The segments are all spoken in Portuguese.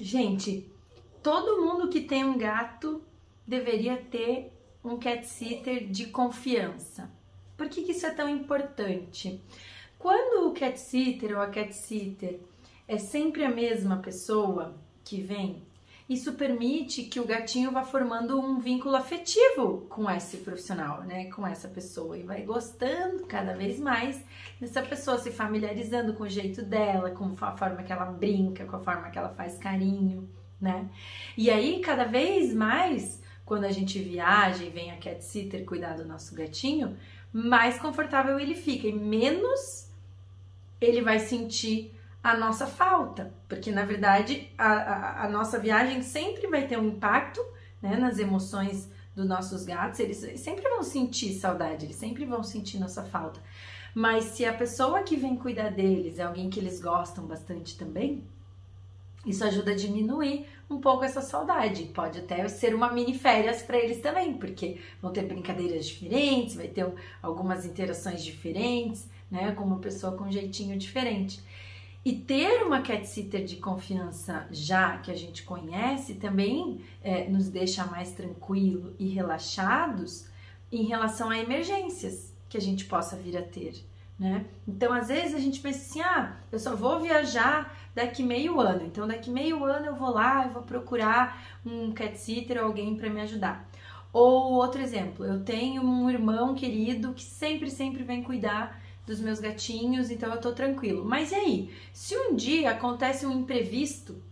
Gente, todo mundo que tem um gato deveria ter um cat sitter de confiança. Por que, que isso é tão importante? Quando o cat sitter ou a cat sitter é sempre a mesma pessoa que vem, isso permite que o gatinho vá formando um vínculo afetivo com esse profissional, né? Com essa pessoa e vai gostando cada vez mais dessa pessoa, se familiarizando com o jeito dela, com a forma que ela brinca, com a forma que ela faz carinho, né? E aí, cada vez mais, quando a gente viaja e vem a cat sitter cuidar do nosso gatinho, mais confortável ele fica e menos ele vai sentir a nossa falta, porque na verdade a, a, a nossa viagem sempre vai ter um impacto né, nas emoções dos nossos gatos, eles sempre vão sentir saudade, eles sempre vão sentir nossa falta. Mas se a pessoa que vem cuidar deles é alguém que eles gostam bastante também, isso ajuda a diminuir um pouco essa saudade. Pode até ser uma mini férias para eles também, porque vão ter brincadeiras diferentes, vai ter algumas interações diferentes, né, com uma pessoa com um jeitinho diferente. E ter uma cat sitter de confiança já que a gente conhece também é, nos deixa mais tranquilo e relaxados em relação a emergências que a gente possa vir a ter, né? Então, às vezes a gente pensa assim: ah, eu só vou viajar daqui meio ano, então daqui meio ano eu vou lá, eu vou procurar um cat sitter ou alguém para me ajudar. Ou outro exemplo, eu tenho um irmão querido que sempre, sempre vem cuidar dos meus gatinhos, então eu tô tranquilo. Mas e aí? Se um dia acontece um imprevisto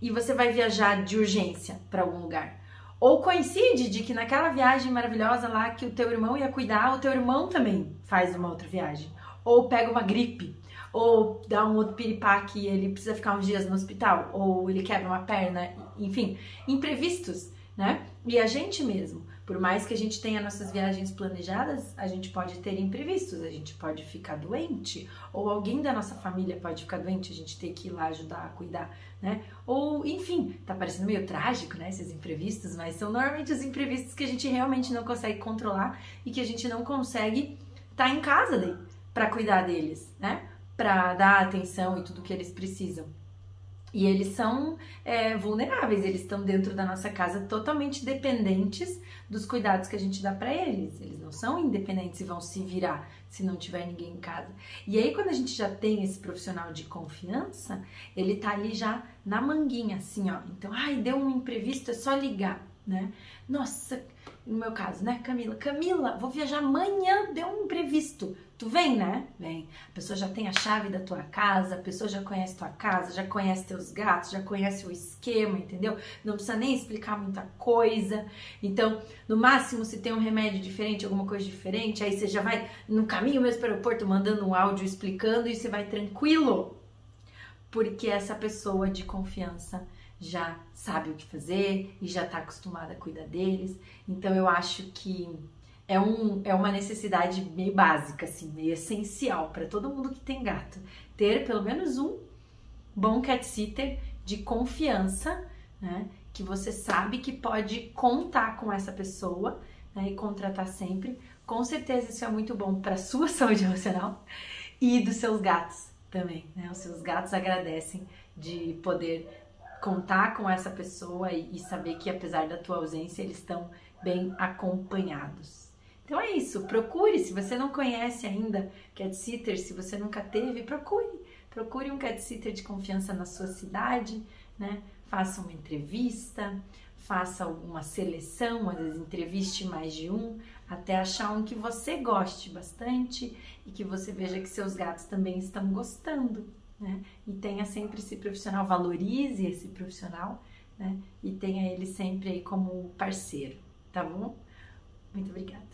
e você vai viajar de urgência para algum lugar, ou coincide de que naquela viagem maravilhosa lá que o teu irmão ia cuidar, o teu irmão também faz uma outra viagem, ou pega uma gripe, ou dá um outro piripaque e ele precisa ficar uns dias no hospital, ou ele quebra uma perna, enfim, imprevistos, né? E a gente mesmo por mais que a gente tenha nossas viagens planejadas, a gente pode ter imprevistos, a gente pode ficar doente, ou alguém da nossa família pode ficar doente, a gente ter que ir lá ajudar a cuidar, né? Ou, enfim, tá parecendo meio trágico, né, esses imprevistos, mas são normalmente os imprevistos que a gente realmente não consegue controlar e que a gente não consegue estar tá em casa para cuidar deles, né? Para dar atenção e tudo que eles precisam. E eles são é, vulneráveis, eles estão dentro da nossa casa totalmente dependentes dos cuidados que a gente dá para eles. Eles não são independentes e vão se virar se não tiver ninguém em casa. E aí, quando a gente já tem esse profissional de confiança, ele tá ali já na manguinha, assim, ó. Então, ai, deu um imprevisto, é só ligar, né? Nossa, no meu caso, né, Camila? Camila, vou viajar amanhã, deu um imprevisto. Tu vem, né? Vem. A pessoa já tem a chave da tua casa, a pessoa já conhece tua casa, já conhece teus gatos, já conhece o esquema, entendeu? Não precisa nem explicar muita coisa. Então, no máximo, se tem um remédio diferente, alguma coisa diferente, aí você já vai no caminho mesmo para o aeroporto mandando um áudio explicando e você vai tranquilo. Porque essa pessoa de confiança já sabe o que fazer e já está acostumada a cuidar deles. Então, eu acho que é, um, é uma necessidade meio básica, assim, meio essencial para todo mundo que tem gato. Ter pelo menos um bom cat sitter de confiança, né? Que você sabe que pode contar com essa pessoa né, e contratar sempre. Com certeza isso é muito bom para sua saúde emocional e dos seus gatos também, né? Os seus gatos agradecem de poder contar com essa pessoa e, saber que apesar da tua ausência eles estão bem acompanhados. Então é isso, procure, se você não conhece ainda cat sitter, se você nunca teve, procure. Procure um cat sitter de confiança na sua cidade, né? Faça uma entrevista, faça alguma seleção, às vezes entreviste mais de um, até achar um que você goste bastante e que você veja que seus gatos também estão gostando, né? E tenha sempre esse profissional, valorize esse profissional, né? E tenha ele sempre aí como parceiro, tá bom? Muito obrigada.